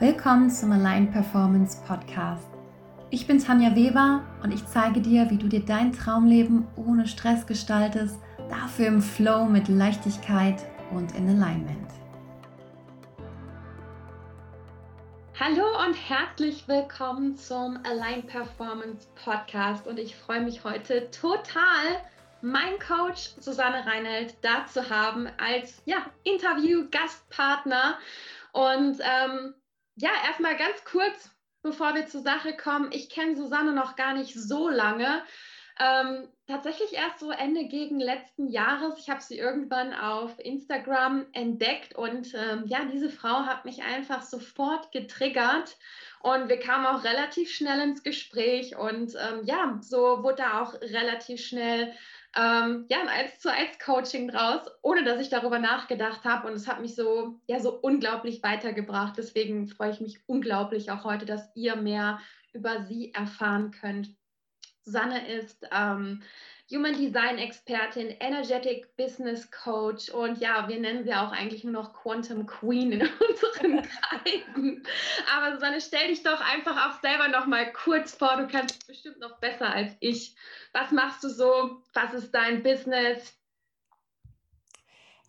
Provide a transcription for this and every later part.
Willkommen zum Align Performance Podcast. Ich bin Tanja Weber und ich zeige dir, wie du dir dein Traumleben ohne Stress gestaltest, dafür im Flow mit Leichtigkeit und in Alignment. Hallo und herzlich willkommen zum Align Performance Podcast und ich freue mich heute total, mein Coach Susanne Reinhold da zu haben als ja, Interview-Gastpartner. Und ähm, ja, erstmal ganz kurz, bevor wir zur Sache kommen. Ich kenne Susanne noch gar nicht so lange. Ähm, tatsächlich erst so Ende gegen letzten Jahres. Ich habe sie irgendwann auf Instagram entdeckt und ähm, ja, diese Frau hat mich einfach sofort getriggert und wir kamen auch relativ schnell ins Gespräch und ähm, ja, so wurde da auch relativ schnell ähm, ja, ein 1 zu 1 Coaching draus, ohne dass ich darüber nachgedacht habe. Und es hat mich so, ja, so unglaublich weitergebracht. Deswegen freue ich mich unglaublich auch heute, dass ihr mehr über sie erfahren könnt. Susanne ist ähm, Human Design Expertin, Energetic Business Coach und ja, wir nennen sie auch eigentlich nur noch Quantum Queen in unseren Kreisen. Aber Susanne, stell dich doch einfach auch selber noch mal kurz vor. Du kannst es bestimmt noch besser als ich. Was machst du so? Was ist dein Business?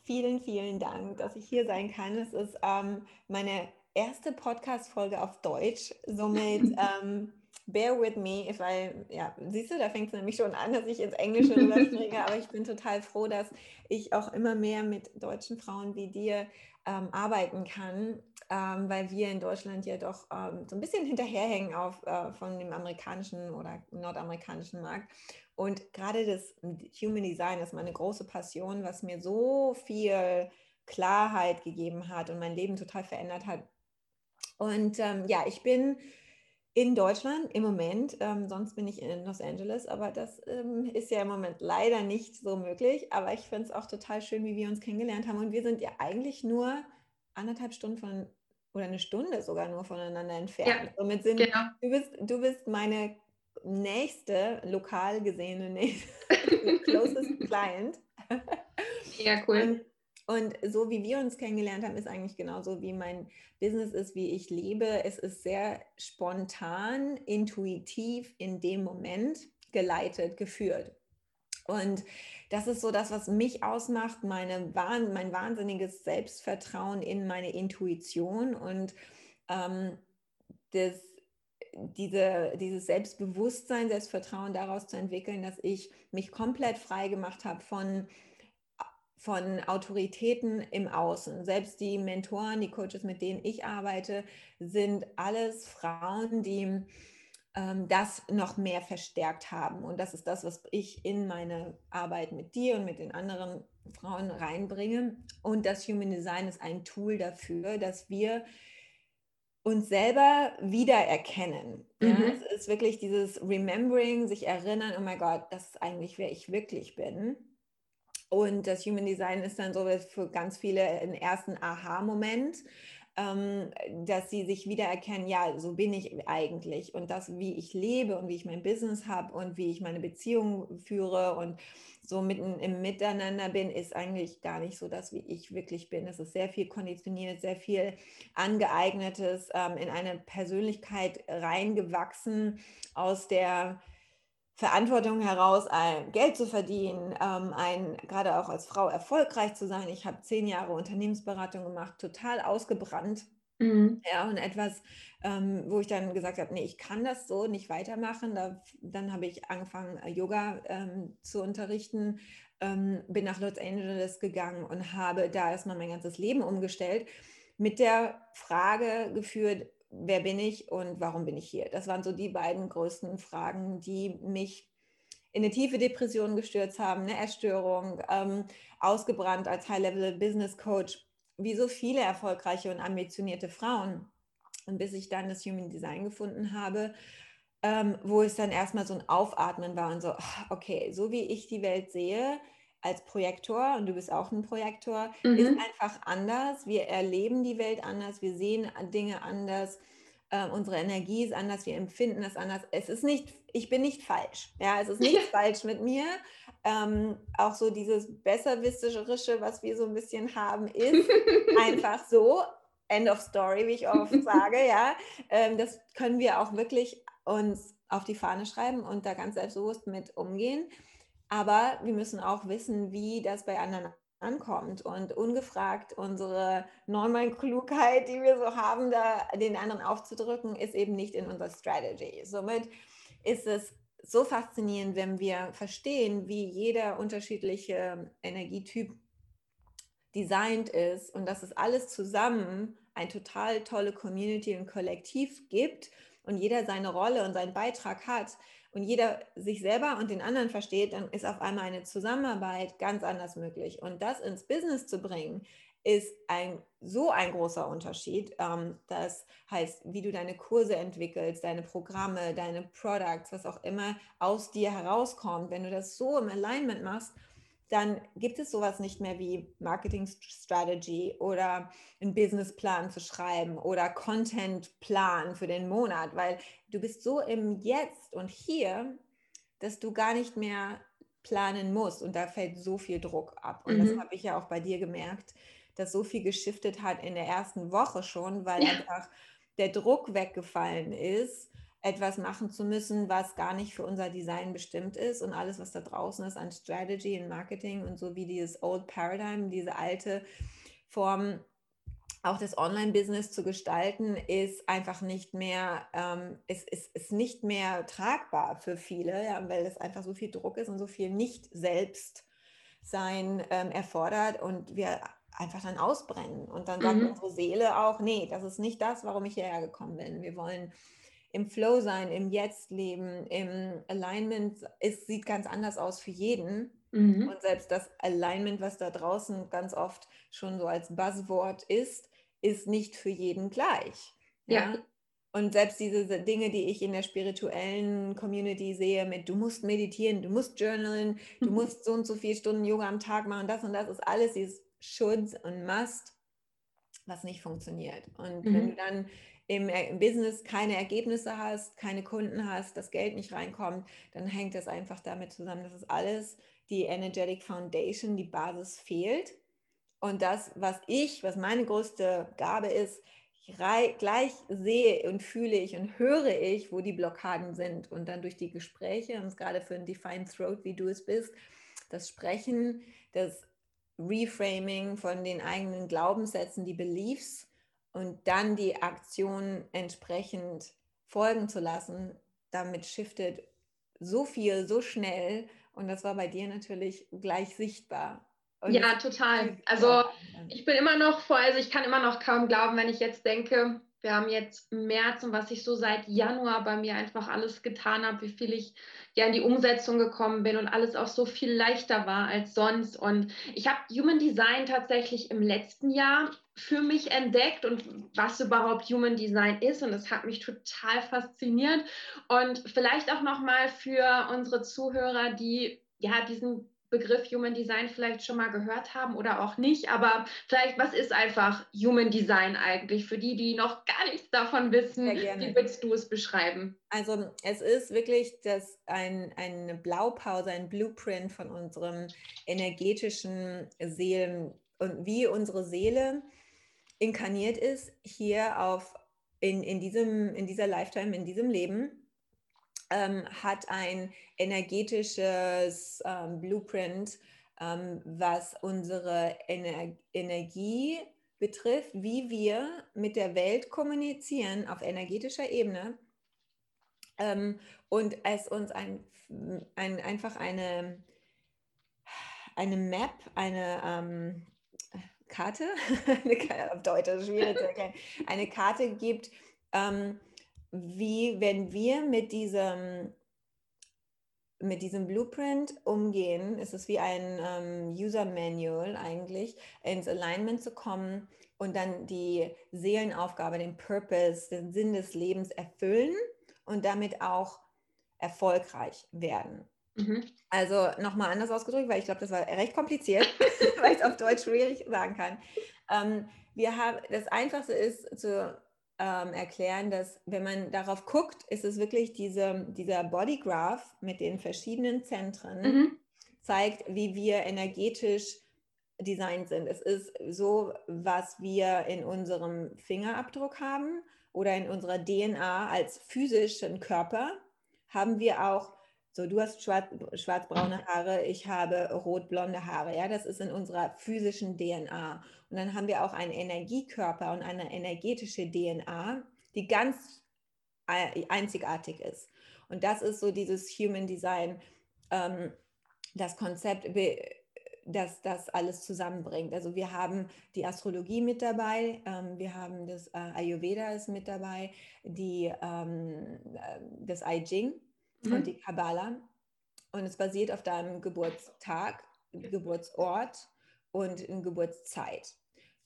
Vielen, vielen Dank, dass ich hier sein kann. Es ist ähm, meine erste Podcast-Folge auf Deutsch. Somit ähm, bear with me, if I, ja, siehst du, da fängt es nämlich schon an, dass ich ins Englische rüberspringe, aber ich bin total froh, dass ich auch immer mehr mit deutschen Frauen wie dir ähm, arbeiten kann, ähm, weil wir in Deutschland ja doch ähm, so ein bisschen hinterherhängen auf, äh, von dem amerikanischen oder nordamerikanischen Markt. Und gerade das Human Design ist meine große Passion, was mir so viel Klarheit gegeben hat und mein Leben total verändert hat. Und ähm, ja, ich bin in Deutschland im Moment, ähm, sonst bin ich in Los Angeles, aber das ähm, ist ja im Moment leider nicht so möglich. Aber ich finde es auch total schön, wie wir uns kennengelernt haben. Und wir sind ja eigentlich nur anderthalb Stunden von oder eine Stunde sogar nur voneinander entfernt. Ja, Somit sind genau. du bist du bist meine nächste lokal gesehene nächste, closest Client. Ja, cool. Und und so wie wir uns kennengelernt haben, ist eigentlich genauso wie mein Business ist, wie ich lebe. Es ist sehr spontan, intuitiv in dem Moment geleitet, geführt. Und das ist so das, was mich ausmacht, meine, mein wahnsinniges Selbstvertrauen in meine Intuition und ähm, das, diese, dieses Selbstbewusstsein, Selbstvertrauen daraus zu entwickeln, dass ich mich komplett frei gemacht habe von von Autoritäten im Außen. Selbst die Mentoren, die Coaches, mit denen ich arbeite, sind alles Frauen, die ähm, das noch mehr verstärkt haben. Und das ist das, was ich in meine Arbeit mit dir und mit den anderen Frauen reinbringe. Und das Human Design ist ein Tool dafür, dass wir uns selber wiedererkennen. Mhm. Ja, es ist wirklich dieses Remembering, sich erinnern, oh mein Gott, das ist eigentlich, wer ich wirklich bin. Und das Human Design ist dann so für ganz viele ein ersten Aha-Moment, ähm, dass sie sich wiedererkennen, ja, so bin ich eigentlich. Und das, wie ich lebe und wie ich mein Business habe und wie ich meine Beziehung führe und so mitten im Miteinander bin, ist eigentlich gar nicht so das, wie ich wirklich bin. Es ist sehr viel konditioniert, sehr viel angeeignetes, ähm, in eine Persönlichkeit reingewachsen aus der Verantwortung heraus, Geld zu verdienen, ähm, ein, gerade auch als Frau erfolgreich zu sein. Ich habe zehn Jahre Unternehmensberatung gemacht, total ausgebrannt. Mhm. Ja, und etwas, ähm, wo ich dann gesagt habe, nee, ich kann das so nicht weitermachen. Da, dann habe ich angefangen, äh, Yoga ähm, zu unterrichten, ähm, bin nach Los Angeles gegangen und habe da erstmal mein ganzes Leben umgestellt, mit der Frage geführt, wer bin ich und warum bin ich hier? Das waren so die beiden größten Fragen, die mich in eine tiefe Depression gestürzt haben, eine Erstörung, ähm, ausgebrannt als High-Level-Business-Coach, wie so viele erfolgreiche und ambitionierte Frauen. Und bis ich dann das Human Design gefunden habe, ähm, wo es dann erstmal so ein Aufatmen war und so, okay, so wie ich die Welt sehe, als Projektor, und du bist auch ein Projektor, mhm. ist einfach anders. Wir erleben die Welt anders, wir sehen Dinge anders, äh, unsere Energie ist anders, wir empfinden das anders. Es ist nicht, ich bin nicht falsch. Ja, es ist nicht falsch mit mir. Ähm, auch so dieses Besserwisserische, was wir so ein bisschen haben, ist einfach so. End of Story, wie ich oft sage, ja. Ähm, das können wir auch wirklich uns auf die Fahne schreiben und da ganz selbstbewusst mit umgehen. Aber wir müssen auch wissen, wie das bei anderen ankommt und ungefragt unsere Neumann-Klugheit, die wir so haben, da den anderen aufzudrücken, ist eben nicht in unserer Strategy. Somit ist es so faszinierend, wenn wir verstehen, wie jeder unterschiedliche Energietyp designt ist und dass es alles zusammen eine total tolle Community und Kollektiv gibt und jeder seine Rolle und seinen Beitrag hat und jeder sich selber und den anderen versteht, dann ist auf einmal eine Zusammenarbeit ganz anders möglich. Und das ins Business zu bringen, ist ein so ein großer Unterschied. Ähm, das heißt, wie du deine Kurse entwickelst, deine Programme, deine Products, was auch immer aus dir herauskommt. Wenn du das so im Alignment machst, dann gibt es sowas nicht mehr wie Marketing Strategy oder einen Businessplan zu schreiben oder Contentplan für den Monat, weil du bist so im Jetzt und hier, dass du gar nicht mehr planen musst und da fällt so viel Druck ab. Und mhm. das habe ich ja auch bei dir gemerkt, dass so viel geschiftet hat in der ersten Woche schon, weil ja. einfach der Druck weggefallen ist etwas machen zu müssen, was gar nicht für unser Design bestimmt ist und alles, was da draußen ist an Strategy und Marketing und so wie dieses Old Paradigm, diese alte Form auch das Online-Business zu gestalten, ist einfach nicht mehr, ähm, ist, ist, ist nicht mehr tragbar für viele, ja, weil es einfach so viel Druck ist und so viel nicht selbst sein ähm, erfordert und wir einfach dann ausbrennen. Und dann sagt mhm. unsere Seele auch, nee, das ist nicht das, warum ich hierher gekommen bin. Wir wollen im Flow sein, im Jetzt leben, im Alignment, es sieht ganz anders aus für jeden. Mhm. Und selbst das Alignment, was da draußen ganz oft schon so als Buzzword ist, ist nicht für jeden gleich. Ja. ja. Und selbst diese Dinge, die ich in der spirituellen Community sehe, mit du musst meditieren, du musst journalen, du musst so und so viele Stunden Yoga am Tag machen, das und das ist alles dieses Should und Must, was nicht funktioniert. Und mhm. wenn du dann im, im, Business keine Ergebnisse hast, keine Kunden hast, das Geld nicht reinkommt, dann hängt das einfach damit zusammen, dass es alles die Energetic Foundation, die Basis fehlt. Und das, was ich, was meine größte Gabe ist, gleich sehe und fühle ich und höre ich, wo die Blockaden sind. Und dann durch die Gespräche, und gerade für ein Defined Throat, wie du es bist, das Sprechen, das Reframing von den eigenen Glaubenssätzen, die Beliefs, und dann die Aktion entsprechend folgen zu lassen, damit shiftet so viel, so schnell. Und das war bei dir natürlich gleich sichtbar. Und ja, total. Also ich bin immer noch vor, also ich kann immer noch kaum glauben, wenn ich jetzt denke, wir haben jetzt März und was ich so seit Januar bei mir einfach alles getan habe, wie viel ich ja in die Umsetzung gekommen bin und alles auch so viel leichter war als sonst. Und ich habe Human Design tatsächlich im letzten Jahr für mich entdeckt und was überhaupt Human Design ist. Und das hat mich total fasziniert. Und vielleicht auch nochmal für unsere Zuhörer, die ja diesen Begriff Human Design vielleicht schon mal gehört haben oder auch nicht, aber vielleicht, was ist einfach Human Design eigentlich für die, die noch gar nichts davon wissen? Wie würdest du es beschreiben? Also es ist wirklich das ein, eine Blaupause, ein Blueprint von unserem energetischen Seelen und wie unsere Seele inkarniert ist hier auf in, in, diesem, in dieser Lifetime, in diesem Leben ähm, hat ein energetisches ähm, Blueprint, ähm, was unsere Ener Energie betrifft, wie wir mit der Welt kommunizieren auf energetischer Ebene ähm, und es uns ein, ein, einfach eine, eine Map, eine ähm, Karte, auf Deutsch schwierig zu erkennen, eine Karte gibt, ähm, wie, wenn wir mit diesem, mit diesem Blueprint umgehen, ist es wie ein ähm, User Manual eigentlich, ins Alignment zu kommen und dann die Seelenaufgabe, den Purpose, den Sinn des Lebens erfüllen und damit auch erfolgreich werden. Mhm. Also nochmal anders ausgedrückt, weil ich glaube, das war recht kompliziert, weil ich es auf Deutsch schwierig sagen kann. Ähm, wir haben, das Einfachste ist zu ähm, erklären, dass wenn man darauf guckt, ist es wirklich diese, dieser Bodygraph mit den verschiedenen Zentren, mhm. zeigt, wie wir energetisch designt sind. Es ist so, was wir in unserem Fingerabdruck haben oder in unserer DNA als physischen Körper, haben wir auch, so du hast schwarz, schwarzbraune Haare, ich habe rotblonde Haare. Ja, das ist in unserer physischen DNA. Und dann haben wir auch einen Energiekörper und eine energetische DNA, die ganz einzigartig ist. Und das ist so dieses Human Design, ähm, das Konzept, das das alles zusammenbringt. Also wir haben die Astrologie mit dabei, ähm, wir haben das äh, Ayurveda ist mit dabei, die, ähm, äh, das I Ching mhm. und die Kabbalah. Und es basiert auf deinem Geburtstag, Geburtsort und Geburtszeit.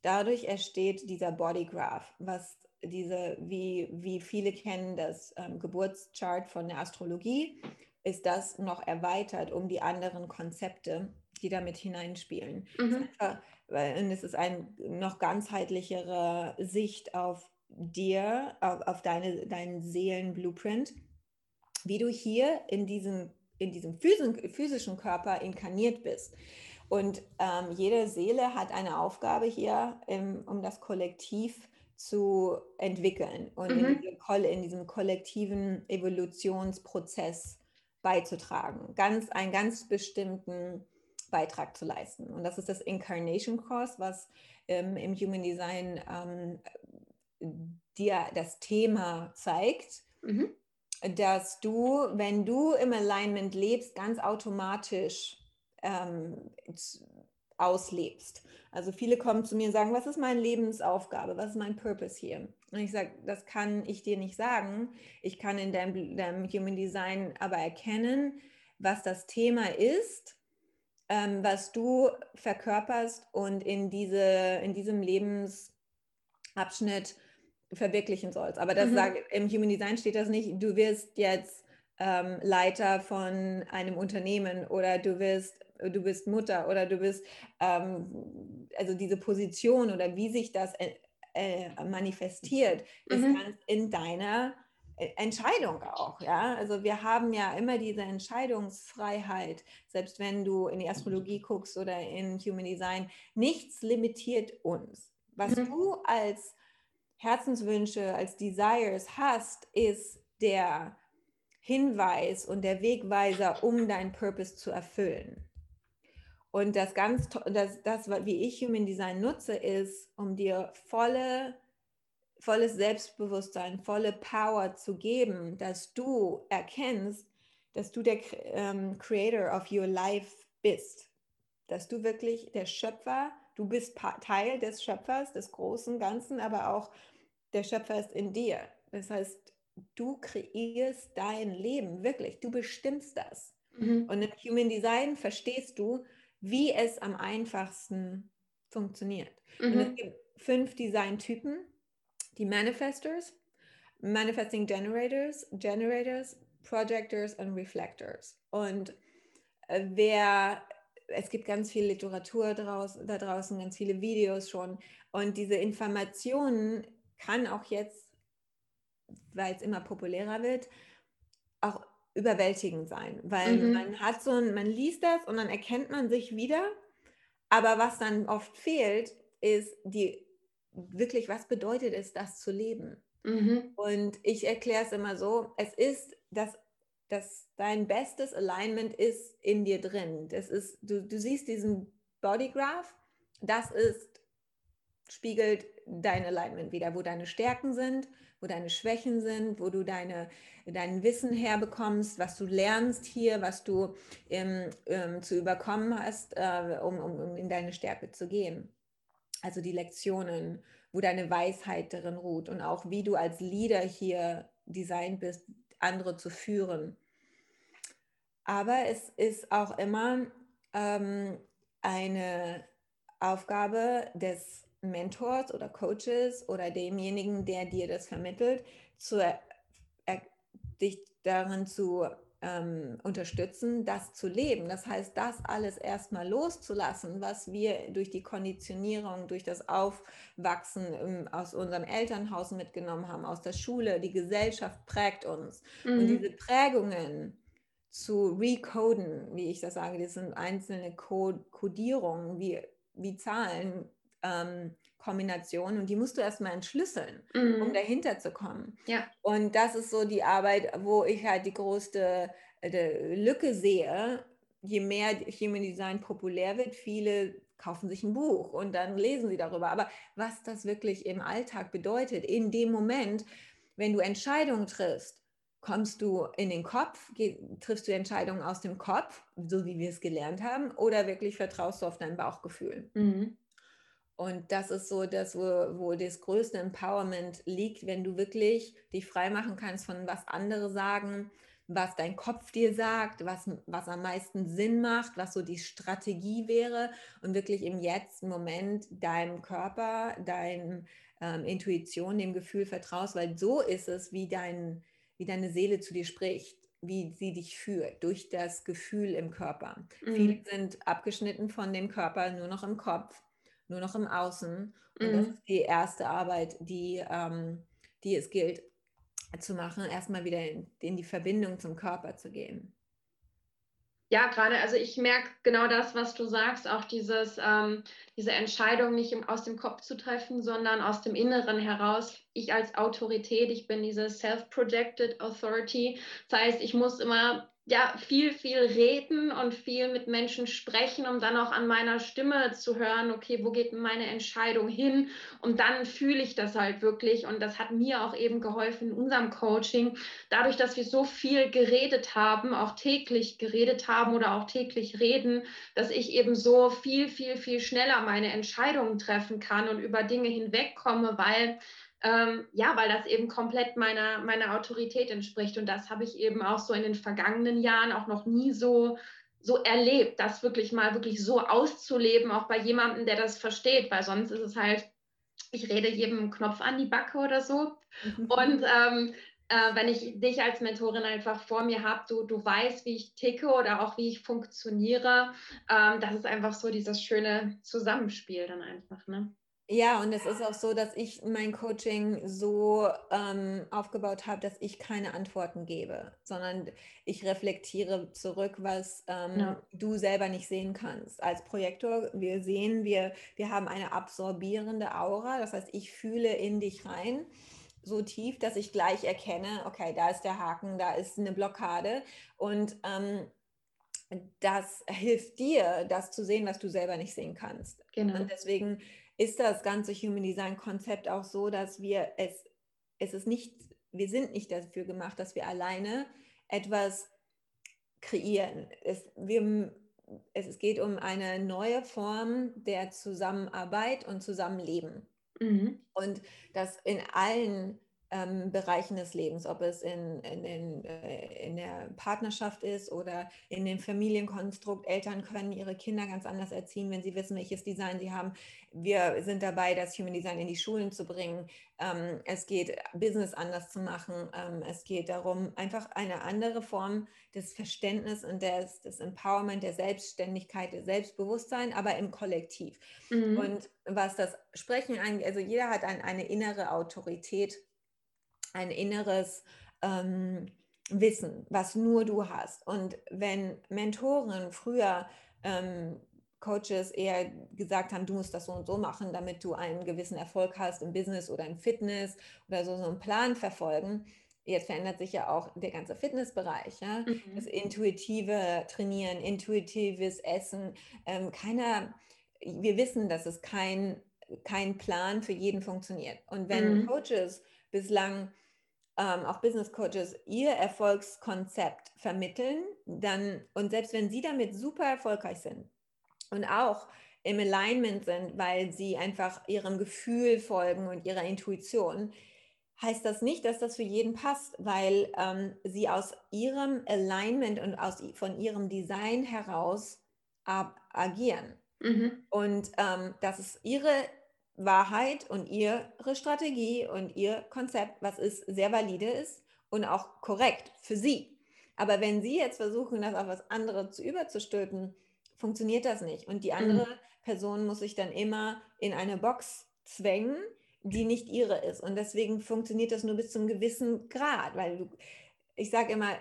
Dadurch entsteht dieser Bodygraph, was diese, wie, wie viele kennen das ähm, Geburtschart von der Astrologie, ist das noch erweitert um die anderen Konzepte, die damit hineinspielen. Mhm. Einfach, und es ist eine noch ganzheitlichere Sicht auf dir, auf, auf deine, deinen Seelenblueprint, wie du hier in diesem, in diesem physischen Körper inkarniert bist. Und ähm, jede Seele hat eine Aufgabe hier, im, um das Kollektiv zu entwickeln und mhm. in, diese, in, diesem kollektiven Evolutionsprozess beizutragen. Ganz, einen ganz bestimmten Beitrag zu leisten. Und das ist das Incarnation Cross, was ähm, im Human Design ähm, dir das Thema zeigt, mhm. Dass du, wenn du im Alignment lebst, ganz automatisch ähm, auslebst. Also viele kommen zu mir und sagen, was ist meine Lebensaufgabe, was ist mein Purpose hier? Und ich sage, das kann ich dir nicht sagen. Ich kann in deinem, deinem Human Design aber erkennen, was das Thema ist ähm, was du verkörperst und in, diese, in diesem Lebensabschnitt verwirklichen sollst. Aber das mhm. sagt, im Human Design steht das nicht, du wirst jetzt ähm, Leiter von einem Unternehmen oder du wirst du bist Mutter oder du bist, ähm, also diese Position oder wie sich das äh, äh, manifestiert, mhm. ist ganz in deiner Entscheidung auch, ja. Also wir haben ja immer diese Entscheidungsfreiheit, selbst wenn du in die Astrologie guckst oder in Human Design, nichts limitiert uns. Was mhm. du als Herzenswünsche, als Desires hast, ist der Hinweis und der Wegweiser, um deinen Purpose zu erfüllen. Und das ganz, das, das, wie ich Human Design nutze, ist, um dir volle volles Selbstbewusstsein, volle Power zu geben, dass du erkennst, dass du der ähm, Creator of your life bist, dass du wirklich der Schöpfer, du bist Teil des Schöpfers, des großen Ganzen, aber auch der Schöpfer ist in dir. Das heißt, du kreierst dein Leben, wirklich, du bestimmst das. Mhm. Und im Human Design verstehst du, wie es am einfachsten funktioniert. Mhm. Und es gibt fünf Designtypen die Manifestors, Manifesting Generators, Generators, Projectors und Reflectors. Und äh, wer, es gibt ganz viel Literatur draus, da draußen, ganz viele Videos schon. Und diese Informationen kann auch jetzt, weil es immer populärer wird, auch überwältigend sein, weil mhm. man hat so ein, man liest das und dann erkennt man sich wieder, aber was dann oft fehlt, ist die wirklich, was bedeutet es, das zu leben? Mhm. Und ich erkläre es immer so, es ist, dass, dass dein bestes Alignment ist in dir drin. Das ist, du, du siehst diesen Bodygraph, das ist, spiegelt dein Alignment wieder, wo deine Stärken sind, wo deine Schwächen sind, wo du deine, dein Wissen herbekommst, was du lernst hier, was du ähm, ähm, zu überkommen hast, äh, um, um, um in deine Stärke zu gehen also die Lektionen, wo deine Weisheit darin ruht und auch wie du als Leader hier designt bist, andere zu führen. Aber es ist auch immer ähm, eine Aufgabe des Mentors oder Coaches oder demjenigen, der dir das vermittelt, zu, äh, dich darin zu ähm, unterstützen, das zu leben. Das heißt, das alles erstmal loszulassen, was wir durch die Konditionierung, durch das Aufwachsen ähm, aus unserem Elternhaus mitgenommen haben, aus der Schule, die Gesellschaft prägt uns. Mhm. Und diese Prägungen zu recoden, wie ich das sage, das sind einzelne Codierungen, wie wie Zahlen. Ähm, Kombination und die musst du erstmal entschlüsseln, mhm. um dahinter zu kommen. Ja. Und das ist so die Arbeit, wo ich halt die größte äh, Lücke sehe. Je mehr Human Design populär wird, viele kaufen sich ein Buch und dann lesen sie darüber. Aber was das wirklich im Alltag bedeutet, in dem Moment, wenn du Entscheidungen triffst, kommst du in den Kopf, triffst du Entscheidungen aus dem Kopf, so wie wir es gelernt haben, oder wirklich vertraust du auf dein Bauchgefühl? Mhm. Und das ist so das, wo, wo das größte Empowerment liegt, wenn du wirklich dich frei machen kannst von was andere sagen, was dein Kopf dir sagt, was, was am meisten Sinn macht, was so die Strategie wäre und wirklich im jetzt Moment deinem Körper, deinem ähm, Intuition, dem Gefühl vertraust, weil so ist es, wie, dein, wie deine Seele zu dir spricht wie sie dich führt, durch das Gefühl im Körper. Mhm. Viele sind abgeschnitten von dem Körper, nur noch im Kopf nur noch im Außen. Und mhm. das ist die erste Arbeit, die, ähm, die es gilt zu machen, erstmal wieder in, in die Verbindung zum Körper zu gehen. Ja, gerade, also ich merke genau das, was du sagst, auch dieses, ähm, diese Entscheidung nicht im, aus dem Kopf zu treffen, sondern aus dem Inneren heraus. Ich als Autorität, ich bin diese Self-Projected Authority. Das heißt, ich muss immer ja, viel, viel reden und viel mit Menschen sprechen, um dann auch an meiner Stimme zu hören, okay, wo geht meine Entscheidung hin? Und dann fühle ich das halt wirklich. Und das hat mir auch eben geholfen in unserem Coaching, dadurch, dass wir so viel geredet haben, auch täglich geredet haben oder auch täglich reden, dass ich eben so viel, viel, viel schneller meine Entscheidungen treffen kann und über Dinge hinwegkomme, weil ähm, ja, weil das eben komplett meiner, meiner Autorität entspricht. Und das habe ich eben auch so in den vergangenen Jahren auch noch nie so, so erlebt, das wirklich mal wirklich so auszuleben, auch bei jemandem, der das versteht, weil sonst ist es halt, ich rede jedem Knopf an die Backe oder so. Mhm. Und ähm, äh, wenn ich dich als Mentorin einfach vor mir habe, du, du weißt, wie ich ticke oder auch wie ich funktioniere, ähm, das ist einfach so dieses schöne Zusammenspiel dann einfach. Ne? Ja, und es ist auch so, dass ich mein Coaching so ähm, aufgebaut habe, dass ich keine Antworten gebe, sondern ich reflektiere zurück, was ähm, ja. du selber nicht sehen kannst. Als Projektor, wir sehen, wir, wir haben eine absorbierende Aura, das heißt, ich fühle in dich rein so tief, dass ich gleich erkenne, okay, da ist der Haken, da ist eine Blockade und ähm, das hilft dir, das zu sehen, was du selber nicht sehen kannst. Genau. Und deswegen ist das ganze Human Design Konzept auch so, dass wir es, es ist nicht, wir sind nicht dafür gemacht, dass wir alleine etwas kreieren. Es, wir, es geht um eine neue Form der Zusammenarbeit und Zusammenleben. Mhm. Und das in allen ähm, Bereichen des Lebens, ob es in, in, in, äh, in der Partnerschaft ist oder in dem Familienkonstrukt. Eltern können ihre Kinder ganz anders erziehen, wenn sie wissen, welches Design sie haben. Wir sind dabei, das Human Design in die Schulen zu bringen. Ähm, es geht, Business anders zu machen. Ähm, es geht darum, einfach eine andere Form des Verständnisses und des, des Empowerment, der Selbstständigkeit, des Selbstbewusstsein, aber im Kollektiv. Mhm. Und was das Sprechen angeht, also jeder hat ein, eine innere Autorität ein inneres ähm, Wissen, was nur du hast. Und wenn Mentoren früher ähm, Coaches eher gesagt haben, du musst das so und so machen, damit du einen gewissen Erfolg hast im Business oder im Fitness oder so, so einen Plan verfolgen. Jetzt verändert sich ja auch der ganze Fitnessbereich. Ja? Mhm. Das intuitive Trainieren, intuitives Essen. Ähm, keiner, wir wissen, dass es kein, kein Plan für jeden funktioniert. Und wenn mhm. Coaches bislang ähm, auch Business Coaches ihr Erfolgskonzept vermitteln, dann und selbst wenn sie damit super erfolgreich sind und auch im Alignment sind, weil sie einfach ihrem Gefühl folgen und ihrer Intuition, heißt das nicht, dass das für jeden passt, weil ähm, sie aus ihrem Alignment und aus, von ihrem Design heraus agieren. Mhm. Und ähm, das ist ihre Wahrheit und ihre Strategie und ihr Konzept, was ist sehr valide ist und auch korrekt für sie. Aber wenn sie jetzt versuchen, das auf was anderes zu überzustülpen, funktioniert das nicht. Und die andere mhm. Person muss sich dann immer in eine Box zwängen, die nicht ihre ist. Und deswegen funktioniert das nur bis zum gewissen Grad, weil du, ich sage immer,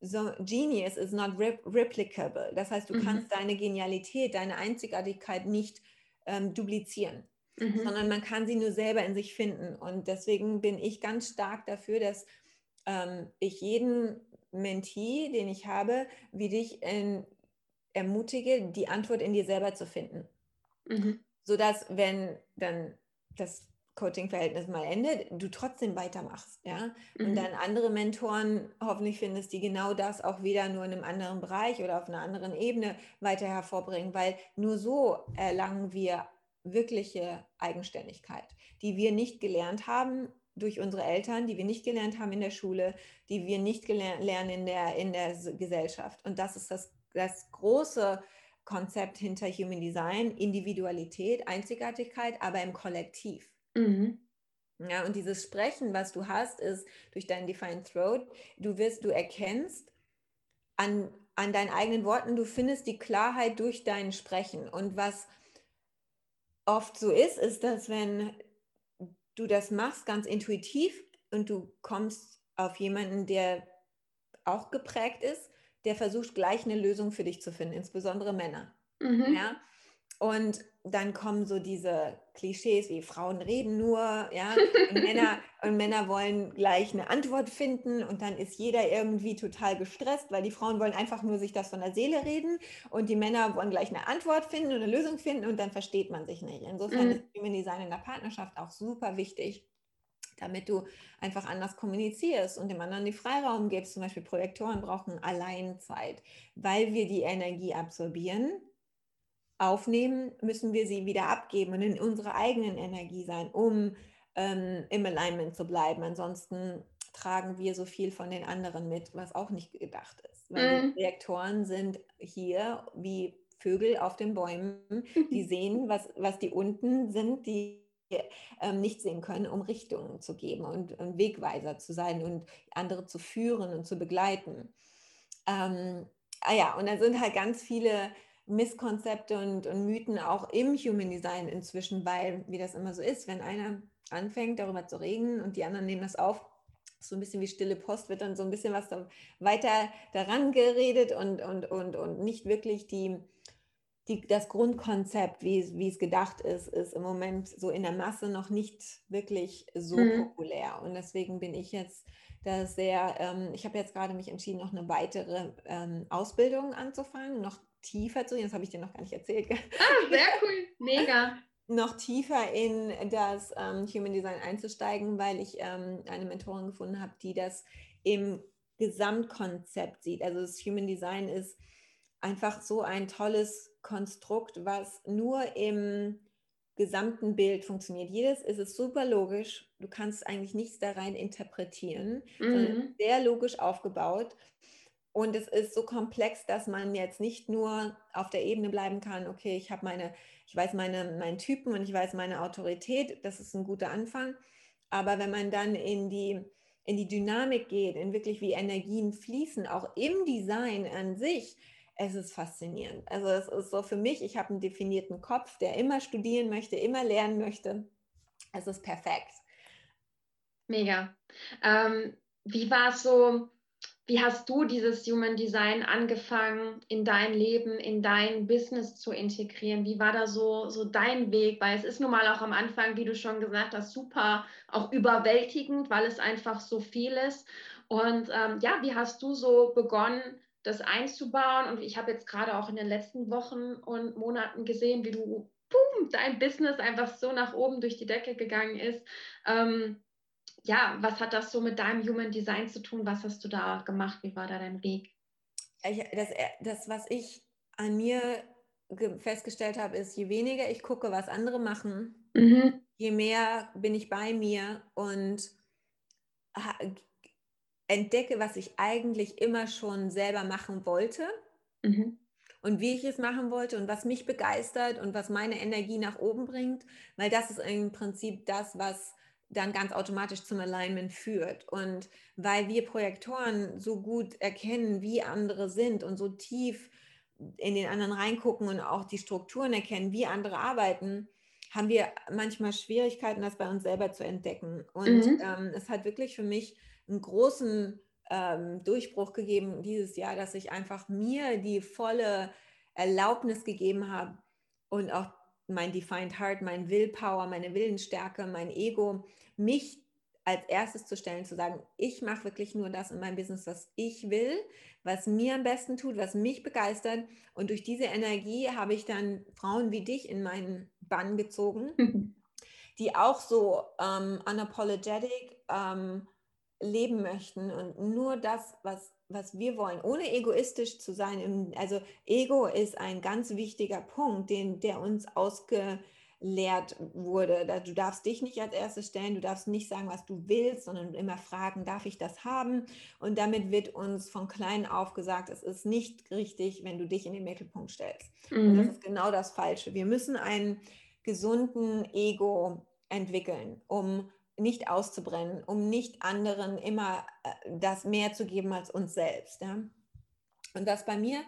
so Genius is not replicable. Das heißt, du mhm. kannst deine Genialität, deine Einzigartigkeit nicht ähm, duplizieren, mhm. sondern man kann sie nur selber in sich finden. Und deswegen bin ich ganz stark dafür, dass ähm, ich jeden Mentee, den ich habe, wie dich in, ermutige, die Antwort in dir selber zu finden. Mhm. Sodass, wenn dann das Coaching-Verhältnis mal endet, du trotzdem weitermachst, ja. Mhm. Und dann andere Mentoren hoffentlich findest, die genau das auch wieder nur in einem anderen Bereich oder auf einer anderen Ebene weiter hervorbringen, weil nur so erlangen wir wirkliche Eigenständigkeit, die wir nicht gelernt haben durch unsere Eltern, die wir nicht gelernt haben in der Schule, die wir nicht lernen in der, in der Gesellschaft. Und das ist das, das große Konzept hinter Human Design, Individualität, Einzigartigkeit, aber im Kollektiv. Mhm. Ja, und dieses Sprechen, was du hast, ist durch deinen Defined Throat, du wirst, du erkennst an, an deinen eigenen Worten, du findest die Klarheit durch dein Sprechen. Und was oft so ist, ist, dass wenn du das machst ganz intuitiv und du kommst auf jemanden, der auch geprägt ist, der versucht gleich eine Lösung für dich zu finden, insbesondere Männer. Mhm. Ja? Und dann kommen so diese Klischees wie Frauen reden nur, ja, und Männer, und Männer wollen gleich eine Antwort finden und dann ist jeder irgendwie total gestresst, weil die Frauen wollen einfach nur sich das von der Seele reden und die Männer wollen gleich eine Antwort finden und eine Lösung finden und dann versteht man sich nicht. Insofern mhm. ist Human Design in der Partnerschaft auch super wichtig, damit du einfach anders kommunizierst und dem anderen die Freiraum gibst. Zum Beispiel Projektoren brauchen Alleinzeit, weil wir die Energie absorbieren aufnehmen, müssen wir sie wieder abgeben und in unserer eigenen Energie sein, um ähm, im Alignment zu bleiben. Ansonsten tragen wir so viel von den anderen mit, was auch nicht gedacht ist. Weil mm. die Reaktoren sind hier wie Vögel auf den Bäumen, die sehen, was, was die unten sind, die ähm, nicht sehen können, um Richtungen zu geben und, und, Wegweiser zu sein und andere zu führen und zu begleiten. Ähm, ah ja, und da sind halt ganz viele Misskonzepte und, und Mythen auch im Human Design inzwischen, weil, wie das immer so ist, wenn einer anfängt, darüber zu reden und die anderen nehmen das auf, so ein bisschen wie stille Post, wird dann so ein bisschen was da weiter daran geredet und, und, und, und nicht wirklich die, die, das Grundkonzept, wie, wie es gedacht ist, ist im Moment so in der Masse noch nicht wirklich so mhm. populär. Und deswegen bin ich jetzt da sehr, ähm, ich habe jetzt gerade mich entschieden, noch eine weitere ähm, Ausbildung anzufangen, noch tiefer zu gehen, das habe ich dir noch gar nicht erzählt. Ah, sehr cool, mega. noch tiefer in das ähm, Human Design einzusteigen, weil ich ähm, eine Mentorin gefunden habe, die das im Gesamtkonzept sieht. Also das Human Design ist einfach so ein tolles Konstrukt, was nur im gesamten Bild funktioniert. Jedes ist es super logisch. Du kannst eigentlich nichts da rein interpretieren, mhm. sondern sehr logisch aufgebaut. Und es ist so komplex, dass man jetzt nicht nur auf der Ebene bleiben kann, okay, ich habe meine, ich weiß meine, meinen Typen und ich weiß meine Autorität, das ist ein guter Anfang. Aber wenn man dann in die, in die Dynamik geht, in wirklich wie Energien fließen, auch im Design an sich, es ist faszinierend. Also es ist so für mich, ich habe einen definierten Kopf, der immer studieren möchte, immer lernen möchte. Es ist perfekt. Mega. Ähm, wie war es so? Wie hast du dieses Human Design angefangen, in dein Leben, in dein Business zu integrieren? Wie war da so, so dein Weg? Weil es ist nun mal auch am Anfang, wie du schon gesagt hast, super auch überwältigend, weil es einfach so viel ist. Und ähm, ja, wie hast du so begonnen, das einzubauen? Und ich habe jetzt gerade auch in den letzten Wochen und Monaten gesehen, wie du, boom, dein Business einfach so nach oben durch die Decke gegangen ist. Ähm, ja, was hat das so mit deinem Human Design zu tun? Was hast du da gemacht? Wie war da dein Weg? Das, das was ich an mir festgestellt habe, ist, je weniger ich gucke, was andere machen, mhm. je mehr bin ich bei mir und entdecke, was ich eigentlich immer schon selber machen wollte. Mhm. Und wie ich es machen wollte und was mich begeistert und was meine Energie nach oben bringt, weil das ist im Prinzip das, was dann ganz automatisch zum Alignment führt. Und weil wir Projektoren so gut erkennen, wie andere sind und so tief in den anderen reingucken und auch die Strukturen erkennen, wie andere arbeiten, haben wir manchmal Schwierigkeiten, das bei uns selber zu entdecken. Und mhm. ähm, es hat wirklich für mich einen großen ähm, Durchbruch gegeben dieses Jahr, dass ich einfach mir die volle Erlaubnis gegeben habe und auch mein Defined Heart, mein Willpower, meine Willensstärke, mein Ego, mich als erstes zu stellen, zu sagen, ich mache wirklich nur das in meinem Business, was ich will, was mir am besten tut, was mich begeistert. Und durch diese Energie habe ich dann Frauen wie dich in meinen Bann gezogen, die auch so ähm, unapologetic ähm, leben möchten und nur das, was, was wir wollen, ohne egoistisch zu sein. Also Ego ist ein ganz wichtiger Punkt, den, der uns ausge lehrt wurde. Du darfst dich nicht als erstes stellen, du darfst nicht sagen, was du willst, sondern immer fragen, darf ich das haben? Und damit wird uns von klein auf gesagt, es ist nicht richtig, wenn du dich in den Mittelpunkt stellst. Mhm. Und das mhm. ist genau das Falsche. Wir müssen einen gesunden Ego entwickeln, um nicht auszubrennen, um nicht anderen immer äh, das mehr zu geben als uns selbst. Ja? Und das bei mir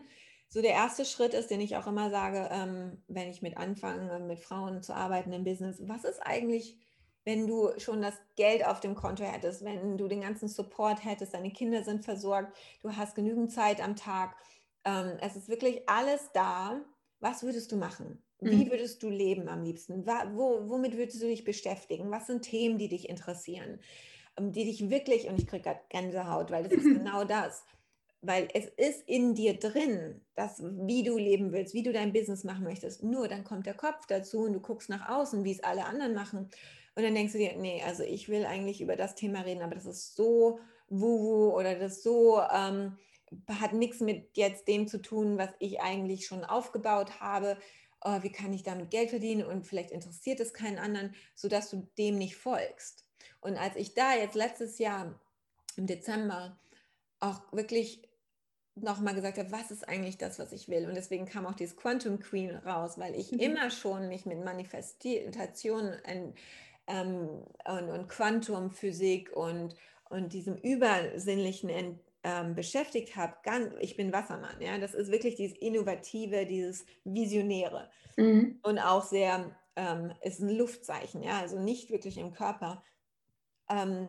so der erste Schritt ist, den ich auch immer sage, ähm, wenn ich mit anfange, mit Frauen zu arbeiten im Business, was ist eigentlich, wenn du schon das Geld auf dem Konto hättest, wenn du den ganzen Support hättest, deine Kinder sind versorgt, du hast genügend Zeit am Tag, ähm, es ist wirklich alles da, was würdest du machen? Wie mhm. würdest du leben am liebsten? Wo, womit würdest du dich beschäftigen? Was sind Themen, die dich interessieren? Ähm, die dich wirklich, und ich kriege gerade Gänsehaut, weil das ist genau das weil es ist in dir drin, dass, wie du leben willst, wie du dein Business machen möchtest. Nur dann kommt der Kopf dazu und du guckst nach außen, wie es alle anderen machen. Und dann denkst du dir, nee, also ich will eigentlich über das Thema reden, aber das ist so wuhu oder das so ähm, hat nichts mit jetzt dem zu tun, was ich eigentlich schon aufgebaut habe. Oh, wie kann ich damit Geld verdienen? Und vielleicht interessiert es keinen anderen, sodass du dem nicht folgst. Und als ich da jetzt letztes Jahr im Dezember auch wirklich nochmal gesagt habe, was ist eigentlich das, was ich will. Und deswegen kam auch dieses Quantum Queen raus, weil ich mhm. immer schon mich mit Manifestation und, ähm, und, und Quantumphysik und, und diesem Übersinnlichen ähm, beschäftigt habe. ich bin Wassermann, ja. Das ist wirklich dieses Innovative, dieses Visionäre. Mhm. Und auch sehr, ähm, ist ein Luftzeichen, ja, also nicht wirklich im Körper. Ähm,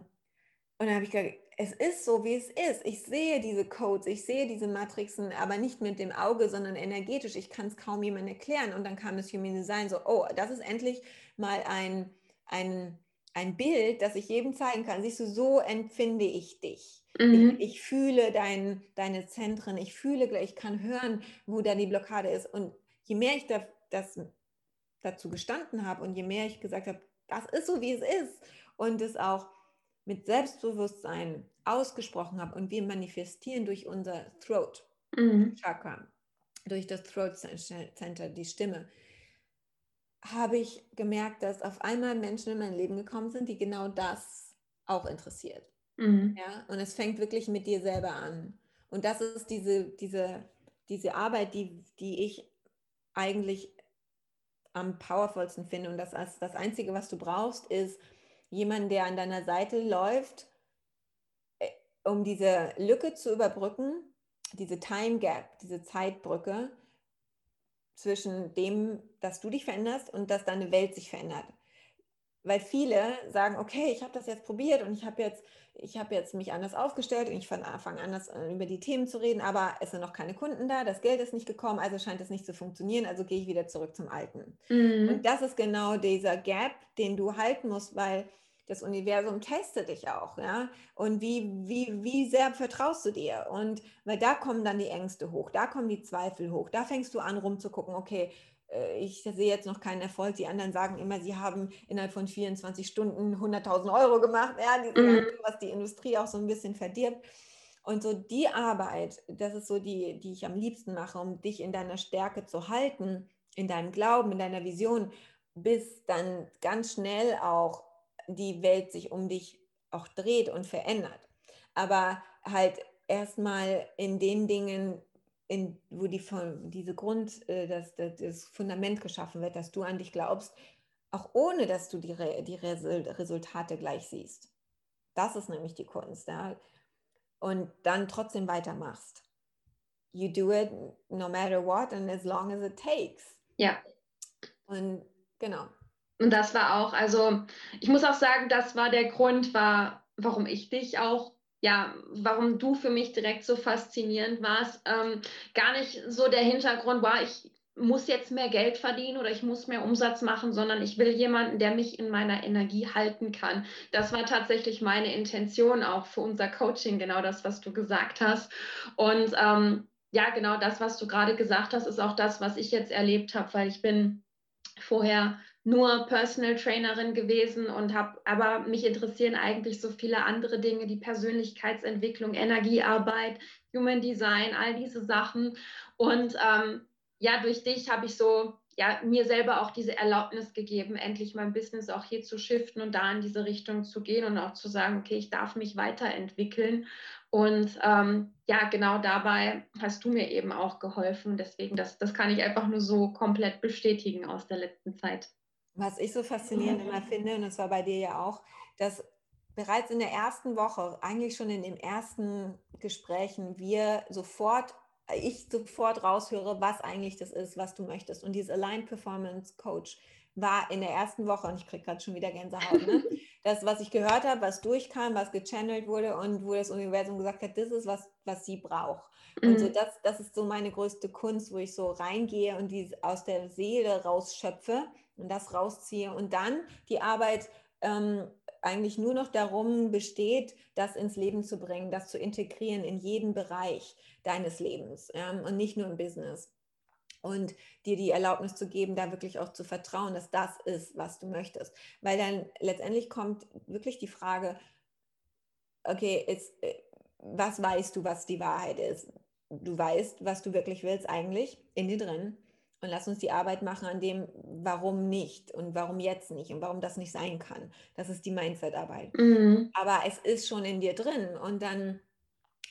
und dann habe ich gesagt, es ist so, wie es ist. Ich sehe diese Codes, ich sehe diese Matrixen, aber nicht mit dem Auge, sondern energetisch. Ich kann es kaum jemandem erklären. Und dann kam das Human Design so, oh, das ist endlich mal ein, ein, ein Bild, das ich jedem zeigen kann. Siehst du, so empfinde ich dich. Mhm. Ich, ich, fühle dein, deine Zentren, ich fühle, ich kann hören, wo da die Blockade ist. Und je mehr ich da, das dazu gestanden habe und je mehr ich gesagt habe, das ist so, wie es ist und es auch mit Selbstbewusstsein ausgesprochen habe und wir manifestieren durch unser Throat mhm. Chakra, durch das Throat Center, die Stimme, habe ich gemerkt, dass auf einmal Menschen in mein Leben gekommen sind, die genau das auch interessiert. Mhm. Ja? Und es fängt wirklich mit dir selber an. Und das ist diese, diese, diese Arbeit, die, die ich eigentlich am powervollsten finde. Und das, das Einzige, was du brauchst, ist jemand, der an deiner Seite läuft, äh, um diese Lücke zu überbrücken, diese Time Gap, diese Zeitbrücke zwischen dem, dass du dich veränderst und dass deine Welt sich verändert weil viele sagen, okay, ich habe das jetzt probiert und ich habe jetzt, ich habe jetzt mich anders aufgestellt und ich fange anders äh, über die Themen zu reden, aber es sind noch keine Kunden da, das Geld ist nicht gekommen, also scheint es nicht zu funktionieren, also gehe ich wieder zurück zum Alten. Mhm. Und das ist genau dieser Gap, den du halten musst, weil das Universum testet dich auch, ja. Und wie, wie, wie sehr vertraust du dir? Und weil da kommen dann die Ängste hoch, da kommen die Zweifel hoch, da fängst du an rumzugucken, okay, ich sehe jetzt noch keinen Erfolg. Die anderen sagen immer, sie haben innerhalb von 24 Stunden 100.000 Euro gemacht, ja, mhm. was die Industrie auch so ein bisschen verdirbt. Und so die Arbeit, das ist so die, die ich am liebsten mache, um dich in deiner Stärke zu halten, in deinem Glauben, in deiner Vision, bis dann ganz schnell auch die Welt sich um dich auch dreht und verändert. Aber halt erstmal in den Dingen, in, wo die, diese Grund, äh, das, das Fundament geschaffen wird, dass du an dich glaubst, auch ohne dass du die, die Resultate gleich siehst. Das ist nämlich die Kunst. Ja? Und dann trotzdem weitermachst. You do it no matter what and as long as it takes. Ja. Und genau. Und das war auch, also ich muss auch sagen, das war der Grund, war, warum ich dich auch ja, warum du für mich direkt so faszinierend warst. Ähm, gar nicht so der Hintergrund war, ich muss jetzt mehr Geld verdienen oder ich muss mehr Umsatz machen, sondern ich will jemanden, der mich in meiner Energie halten kann. Das war tatsächlich meine Intention auch für unser Coaching, genau das, was du gesagt hast. Und ähm, ja, genau das, was du gerade gesagt hast, ist auch das, was ich jetzt erlebt habe, weil ich bin vorher nur Personal Trainerin gewesen und habe, aber mich interessieren eigentlich so viele andere Dinge, die Persönlichkeitsentwicklung, Energiearbeit, Human Design, all diese Sachen. Und ähm, ja, durch dich habe ich so ja, mir selber auch diese Erlaubnis gegeben, endlich mein Business auch hier zu shiften und da in diese Richtung zu gehen und auch zu sagen, okay, ich darf mich weiterentwickeln. Und ähm, ja, genau dabei hast du mir eben auch geholfen. Deswegen, das, das kann ich einfach nur so komplett bestätigen aus der letzten Zeit. Was ich so faszinierend immer finde, und das war bei dir ja auch, dass bereits in der ersten Woche, eigentlich schon in den ersten Gesprächen, wir sofort, ich sofort raushöre, was eigentlich das ist, was du möchtest. Und dieses Aligned Performance Coach war in der ersten Woche, und ich kriege gerade schon wieder Gänsehaut, ne? das, was ich gehört habe, was durchkam, was gechannelt wurde und wo das Universum gesagt hat, das ist was, was sie braucht. Und so mhm. das, das ist so meine größte Kunst, wo ich so reingehe und die aus der Seele rausschöpfe und das rausziehe und dann die Arbeit ähm, eigentlich nur noch darum besteht, das ins Leben zu bringen, das zu integrieren in jeden Bereich deines Lebens ähm, und nicht nur im Business. Und dir die Erlaubnis zu geben, da wirklich auch zu vertrauen, dass das ist, was du möchtest. Weil dann letztendlich kommt wirklich die Frage, okay, ist, äh, was weißt du, was die Wahrheit ist? Du weißt, was du wirklich willst eigentlich in dir drin und lass uns die Arbeit machen an dem, warum nicht und warum jetzt nicht und warum das nicht sein kann. Das ist die Mindset-Arbeit. Mhm. Aber es ist schon in dir drin und dann,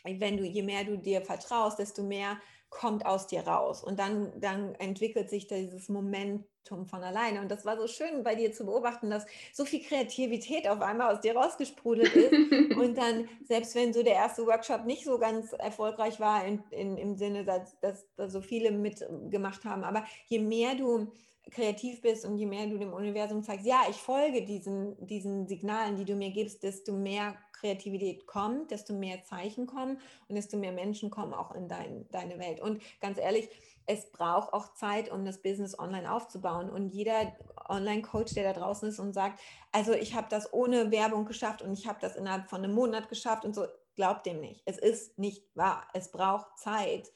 wenn du, je mehr du dir vertraust, desto mehr kommt aus dir raus und dann, dann entwickelt sich dieses Momentum von alleine. Und das war so schön bei dir zu beobachten, dass so viel Kreativität auf einmal aus dir rausgesprudelt ist. und dann, selbst wenn so der erste Workshop nicht so ganz erfolgreich war, in, in, im Sinne, dass, dass, dass so viele mitgemacht haben, aber je mehr du kreativ bist und je mehr du dem Universum zeigst, ja, ich folge diesen, diesen Signalen, die du mir gibst, desto mehr Kreativität kommt, desto mehr Zeichen kommen und desto mehr Menschen kommen auch in dein, deine Welt. Und ganz ehrlich, es braucht auch Zeit, um das Business online aufzubauen. Und jeder Online-Coach, der da draußen ist und sagt, also ich habe das ohne Werbung geschafft und ich habe das innerhalb von einem Monat geschafft und so, glaubt dem nicht. Es ist nicht wahr. Es braucht Zeit,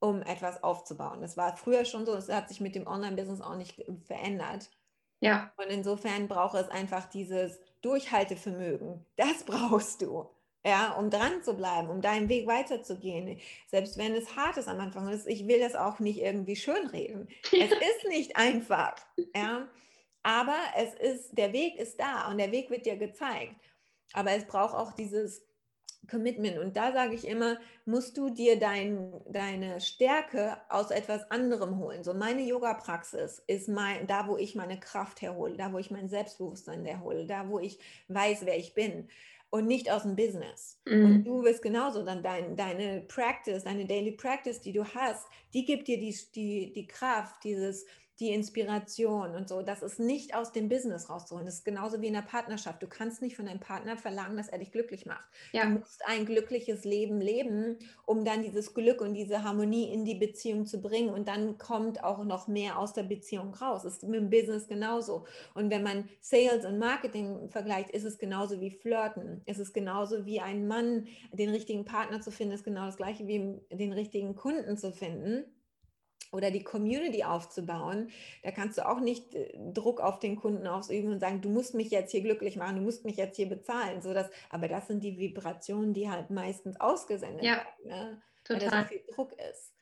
um etwas aufzubauen. Das war früher schon so, es hat sich mit dem Online-Business auch nicht verändert. Ja. Und insofern braucht es einfach dieses Durchhaltevermögen. Das brauchst du. Ja, um dran zu bleiben, um deinen Weg weiterzugehen. Selbst wenn es hart ist am Anfang. Und ich will das auch nicht irgendwie schönreden. Ja. Es ist nicht einfach. Ja. Aber es ist, der Weg ist da und der Weg wird dir gezeigt. Aber es braucht auch dieses Commitment. Und da sage ich immer, musst du dir dein, deine Stärke aus etwas anderem holen. So meine Yoga-Praxis ist mein, da, wo ich meine Kraft herhole, da, wo ich mein Selbstbewusstsein herhole, da, wo ich weiß, wer ich bin und nicht aus dem Business. Mhm. Und du wirst genauso dann dein, deine Practice, deine Daily Practice, die du hast, die gibt dir die, die, die Kraft, dieses die Inspiration und so. Das ist nicht aus dem Business rauszuholen. Das ist genauso wie in der Partnerschaft. Du kannst nicht von deinem Partner verlangen, dass er dich glücklich macht. Ja. Du musst ein glückliches Leben leben, um dann dieses Glück und diese Harmonie in die Beziehung zu bringen. Und dann kommt auch noch mehr aus der Beziehung raus. Das ist mit dem Business genauso. Und wenn man Sales und Marketing vergleicht, ist es genauso wie Flirten. Es ist genauso wie ein Mann, den richtigen Partner zu finden, ist genau das gleiche wie den richtigen Kunden zu finden oder die Community aufzubauen, da kannst du auch nicht äh, Druck auf den Kunden ausüben und sagen, du musst mich jetzt hier glücklich machen, du musst mich jetzt hier bezahlen. So dass, aber das sind die Vibrationen, die halt meistens ausgesendet ja, werden, ne? total. weil da so viel Druck ist.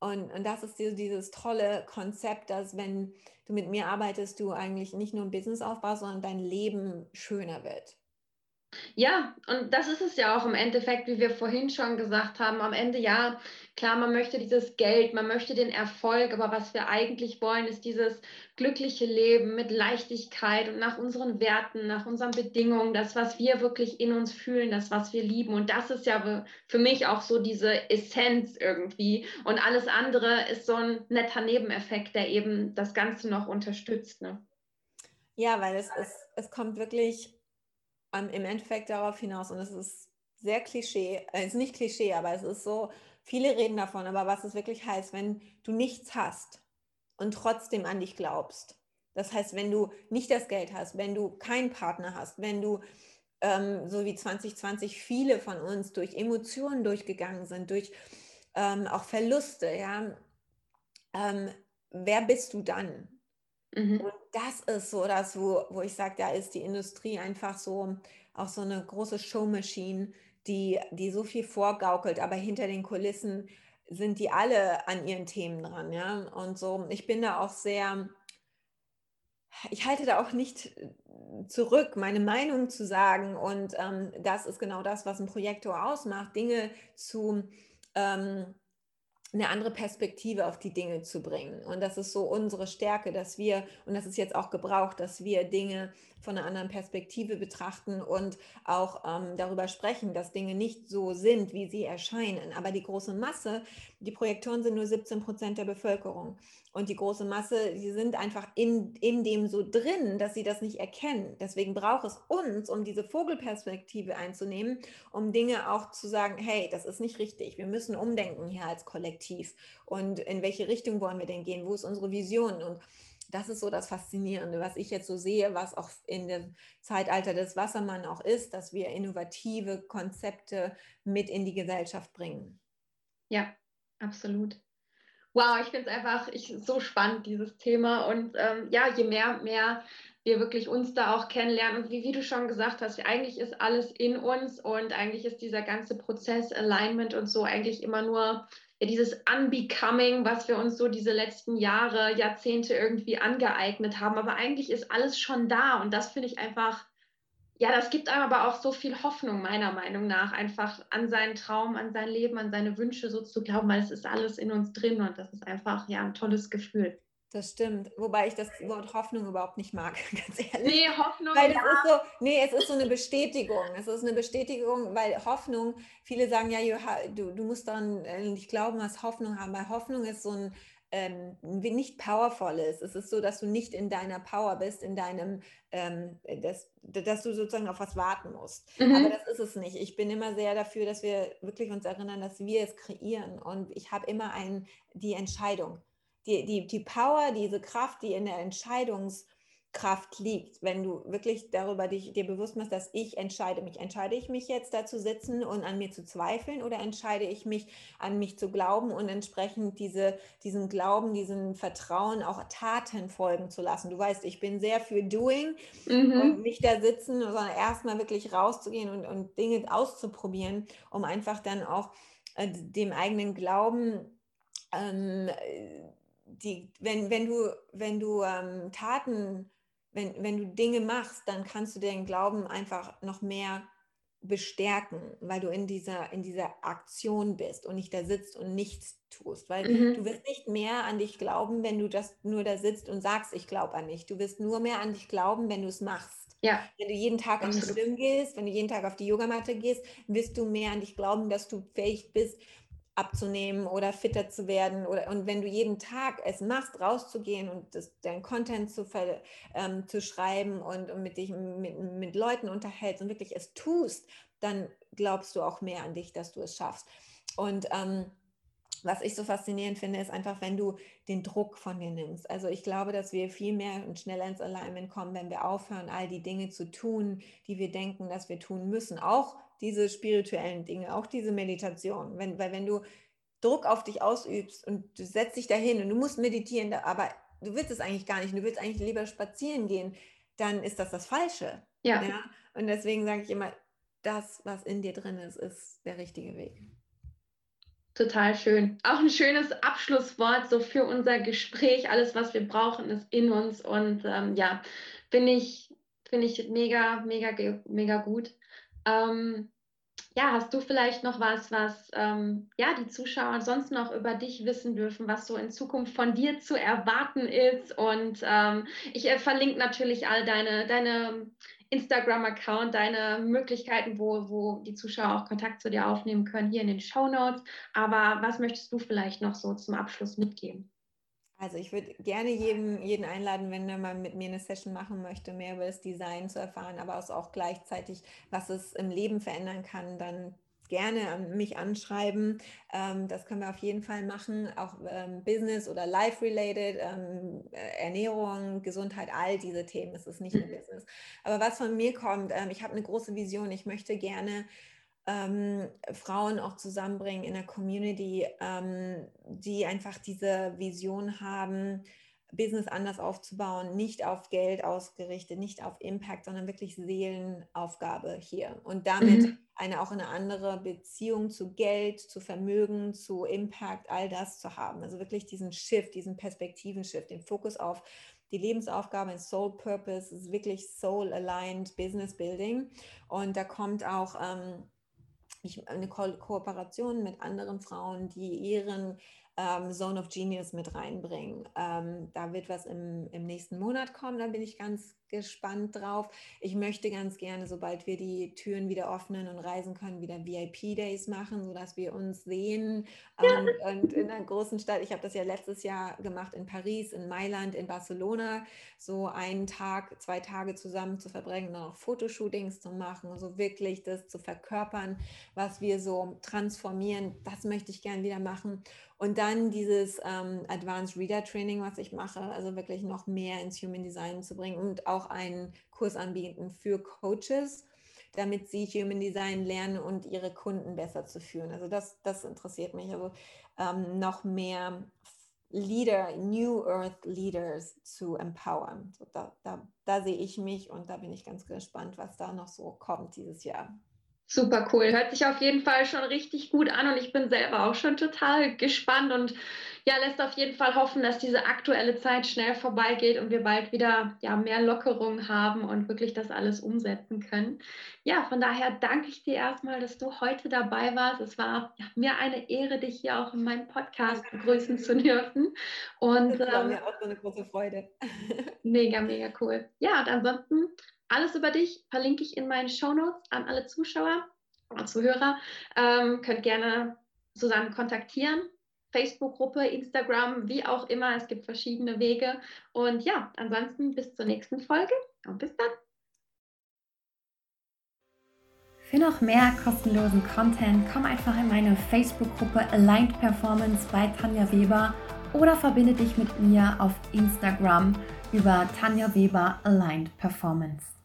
Und, und das ist dieses tolle Konzept, dass wenn du mit mir arbeitest, du eigentlich nicht nur ein Business aufbaust, sondern dein Leben schöner wird. Ja, und das ist es ja auch im Endeffekt, wie wir vorhin schon gesagt haben. Am Ende ja, klar, man möchte dieses Geld, man möchte den Erfolg, aber was wir eigentlich wollen, ist dieses glückliche Leben mit Leichtigkeit und nach unseren Werten, nach unseren Bedingungen, das, was wir wirklich in uns fühlen, das, was wir lieben. Und das ist ja für mich auch so diese Essenz irgendwie. Und alles andere ist so ein netter Nebeneffekt, der eben das Ganze noch unterstützt. Ne? Ja, weil es, es, es kommt wirklich ähm, im Endeffekt darauf hinaus, und es ist sehr Klischee, es äh, ist nicht Klischee, aber es ist so, viele reden davon, aber was es wirklich heißt, wenn du nichts hast, und trotzdem an dich glaubst. Das heißt, wenn du nicht das Geld hast, wenn du keinen Partner hast, wenn du ähm, so wie 2020 viele von uns durch Emotionen durchgegangen sind, durch ähm, auch Verluste, ja, ähm, wer bist du dann? Mhm. Und das ist so das, wo, wo ich sage, da ist die Industrie einfach so, auch so eine große Showmaschine, die, die so viel vorgaukelt, aber hinter den Kulissen sind die alle an ihren Themen dran, ja. Und so, ich bin da auch sehr, ich halte da auch nicht zurück, meine Meinung zu sagen. Und ähm, das ist genau das, was ein Projektor ausmacht, Dinge zu ähm, eine andere Perspektive auf die Dinge zu bringen. Und das ist so unsere Stärke, dass wir, und das ist jetzt auch gebraucht, dass wir Dinge von einer anderen Perspektive betrachten und auch ähm, darüber sprechen, dass Dinge nicht so sind, wie sie erscheinen. Aber die große Masse, die Projektoren sind nur 17 Prozent der Bevölkerung. Und die große Masse, die sind einfach in, in dem so drin, dass sie das nicht erkennen. Deswegen braucht es uns, um diese Vogelperspektive einzunehmen, um Dinge auch zu sagen, hey, das ist nicht richtig. Wir müssen umdenken hier als Kollektiv. Und in welche Richtung wollen wir denn gehen? Wo ist unsere Vision? Und das ist so das Faszinierende, was ich jetzt so sehe, was auch in dem Zeitalter des Wassermann auch ist, dass wir innovative Konzepte mit in die Gesellschaft bringen. Ja, absolut. Wow, ich finde es einfach ich, so spannend, dieses Thema. Und ähm, ja, je mehr, mehr wir wirklich uns da auch kennenlernen. Und wie, wie du schon gesagt hast, eigentlich ist alles in uns und eigentlich ist dieser ganze Prozess, Alignment und so eigentlich immer nur dieses Unbecoming, was wir uns so diese letzten Jahre, Jahrzehnte irgendwie angeeignet haben. Aber eigentlich ist alles schon da und das finde ich einfach, ja, das gibt einem aber auch so viel Hoffnung, meiner Meinung nach, einfach an seinen Traum, an sein Leben, an seine Wünsche so zu glauben, weil es ist alles in uns drin und das ist einfach, ja, ein tolles Gefühl. Das stimmt, wobei ich das Wort Hoffnung überhaupt nicht mag, ganz ehrlich. Nee, Hoffnung. Weil ja. ist so, nee, es ist so eine Bestätigung. Es ist eine Bestätigung, weil Hoffnung, viele sagen ja, du, du musst daran äh, nicht glauben, was Hoffnung haben, weil Hoffnung ist so ein ähm, nicht powerful ist. Es ist so, dass du nicht in deiner Power bist, in deinem, ähm, das, dass du sozusagen auf was warten musst. Mhm. Aber das ist es nicht. Ich bin immer sehr dafür, dass wir wirklich uns erinnern, dass wir es kreieren. Und ich habe immer ein, die Entscheidung die, die, die Power, diese Kraft, die in der Entscheidungskraft liegt, wenn du wirklich darüber dich, dir bewusst machst, dass ich entscheide mich. Entscheide ich mich jetzt da zu sitzen und an mir zu zweifeln oder entscheide ich mich, an mich zu glauben und entsprechend diese, diesen Glauben, diesen Vertrauen auch Taten folgen zu lassen? Du weißt, ich bin sehr für Doing mhm. und nicht da sitzen, sondern erstmal wirklich rauszugehen und, und Dinge auszuprobieren, um einfach dann auch äh, dem eigenen Glauben ähm, die, wenn, wenn du, wenn du ähm, Taten, wenn, wenn du Dinge machst, dann kannst du den Glauben einfach noch mehr bestärken, weil du in dieser, in dieser Aktion bist und nicht da sitzt und nichts tust. Weil mhm. du wirst nicht mehr an dich glauben, wenn du das nur da sitzt und sagst, ich glaube an dich. Du wirst nur mehr an dich glauben, wenn du es machst. Ja. Wenn du jeden Tag an den Schwimmen gehst, wenn du jeden Tag auf die Yogamatte gehst, wirst du mehr an dich glauben, dass du fähig bist, abzunehmen oder fitter zu werden. Oder, und wenn du jeden Tag es machst, rauszugehen und das, dein Content zu, ähm, zu schreiben und, und mit dich mit, mit Leuten unterhältst und wirklich es tust, dann glaubst du auch mehr an dich, dass du es schaffst. Und ähm, was ich so faszinierend finde, ist einfach, wenn du den Druck von dir nimmst. Also ich glaube, dass wir viel mehr und schneller ins Alignment kommen, wenn wir aufhören, all die Dinge zu tun, die wir denken, dass wir tun müssen. Auch diese spirituellen Dinge, auch diese Meditation. Wenn, weil wenn du Druck auf dich ausübst und du setzt dich dahin und du musst meditieren, aber du willst es eigentlich gar nicht, du willst eigentlich lieber spazieren gehen, dann ist das das Falsche. Ja. ja? Und deswegen sage ich immer, das, was in dir drin ist, ist der richtige Weg. Total schön. Auch ein schönes Abschlusswort so für unser Gespräch. Alles, was wir brauchen, ist in uns. Und ähm, ja, finde ich, finde ich mega, mega, mega gut. Ähm, ja, hast du vielleicht noch was, was ähm, ja, die Zuschauer sonst noch über dich wissen dürfen, was so in Zukunft von dir zu erwarten ist? Und ähm, ich äh, verlinke natürlich all deine, deine Instagram-Account, deine Möglichkeiten, wo, wo die Zuschauer auch Kontakt zu dir aufnehmen können, hier in den Show Notes. Aber was möchtest du vielleicht noch so zum Abschluss mitgeben? Also ich würde gerne jedem, jeden einladen, wenn er mal mit mir eine Session machen möchte, mehr über das Design zu erfahren, aber auch gleichzeitig, was es im Leben verändern kann, dann gerne mich anschreiben. Ähm, das können wir auf jeden Fall machen. Auch ähm, Business oder Life-related, ähm, äh, Ernährung, Gesundheit, all diese Themen. Es ist nicht nur mhm. Business. Aber was von mir kommt, ich habe eine große Vision. Ich möchte gerne ähm, Frauen auch zusammenbringen in der Community, ähm, die einfach diese Vision haben, Business anders aufzubauen, nicht auf Geld ausgerichtet, nicht auf Impact, sondern wirklich Seelenaufgabe hier und damit mhm. eine auch eine andere Beziehung zu Geld, zu Vermögen, zu Impact, all das zu haben. Also wirklich diesen Shift, diesen Perspektiven-Shift, den Fokus auf die Lebensaufgabe, ein Soul Purpose, ist wirklich Soul Aligned Business Building und da kommt auch ähm, ich, eine Ko Kooperation mit anderen Frauen, die ihren ähm, Zone of Genius mit reinbringen. Ähm, da wird was im, im nächsten Monat kommen, da bin ich ganz gespannt drauf. Ich möchte ganz gerne, sobald wir die Türen wieder öffnen und reisen können, wieder VIP-Days machen, sodass wir uns sehen. Ja. Ähm, und in einer großen Stadt, ich habe das ja letztes Jahr gemacht in Paris, in Mailand, in Barcelona, so einen Tag, zwei Tage zusammen zu verbringen und dann auch Fotoshootings zu machen, so wirklich das zu verkörpern, was wir so transformieren. Das möchte ich gerne wieder machen. Und dann dieses ähm, Advanced Reader Training, was ich mache, also wirklich noch mehr ins Human Design zu bringen und auch einen Kurs anbieten für Coaches, damit sie Human Design lernen und ihre Kunden besser zu führen. Also das, das interessiert mich. Also ähm, noch mehr Leader, New Earth Leaders zu empowern. So da, da, da sehe ich mich und da bin ich ganz gespannt, was da noch so kommt dieses Jahr. Super cool. Hört sich auf jeden Fall schon richtig gut an und ich bin selber auch schon total gespannt und ja, lässt auf jeden Fall hoffen, dass diese aktuelle Zeit schnell vorbeigeht und wir bald wieder ja, mehr Lockerung haben und wirklich das alles umsetzen können. Ja, von daher danke ich dir erstmal, dass du heute dabei warst. Es war ja, mir eine Ehre, dich hier auch in meinem Podcast begrüßen zu dürfen. Und, das war ähm, mir auch so eine große Freude. mega, mega cool. Ja, und ansonsten alles über dich verlinke ich in meinen Shownotes an alle Zuschauer und Zuhörer. Ähm, könnt gerne Susanne kontaktieren. Facebook-Gruppe, Instagram, wie auch immer. Es gibt verschiedene Wege. Und ja, ansonsten bis zur nächsten Folge und bis dann. Für noch mehr kostenlosen Content komm einfach in meine Facebook-Gruppe Aligned Performance bei Tanja Weber oder verbinde dich mit mir auf Instagram über Tanja Weber Aligned Performance.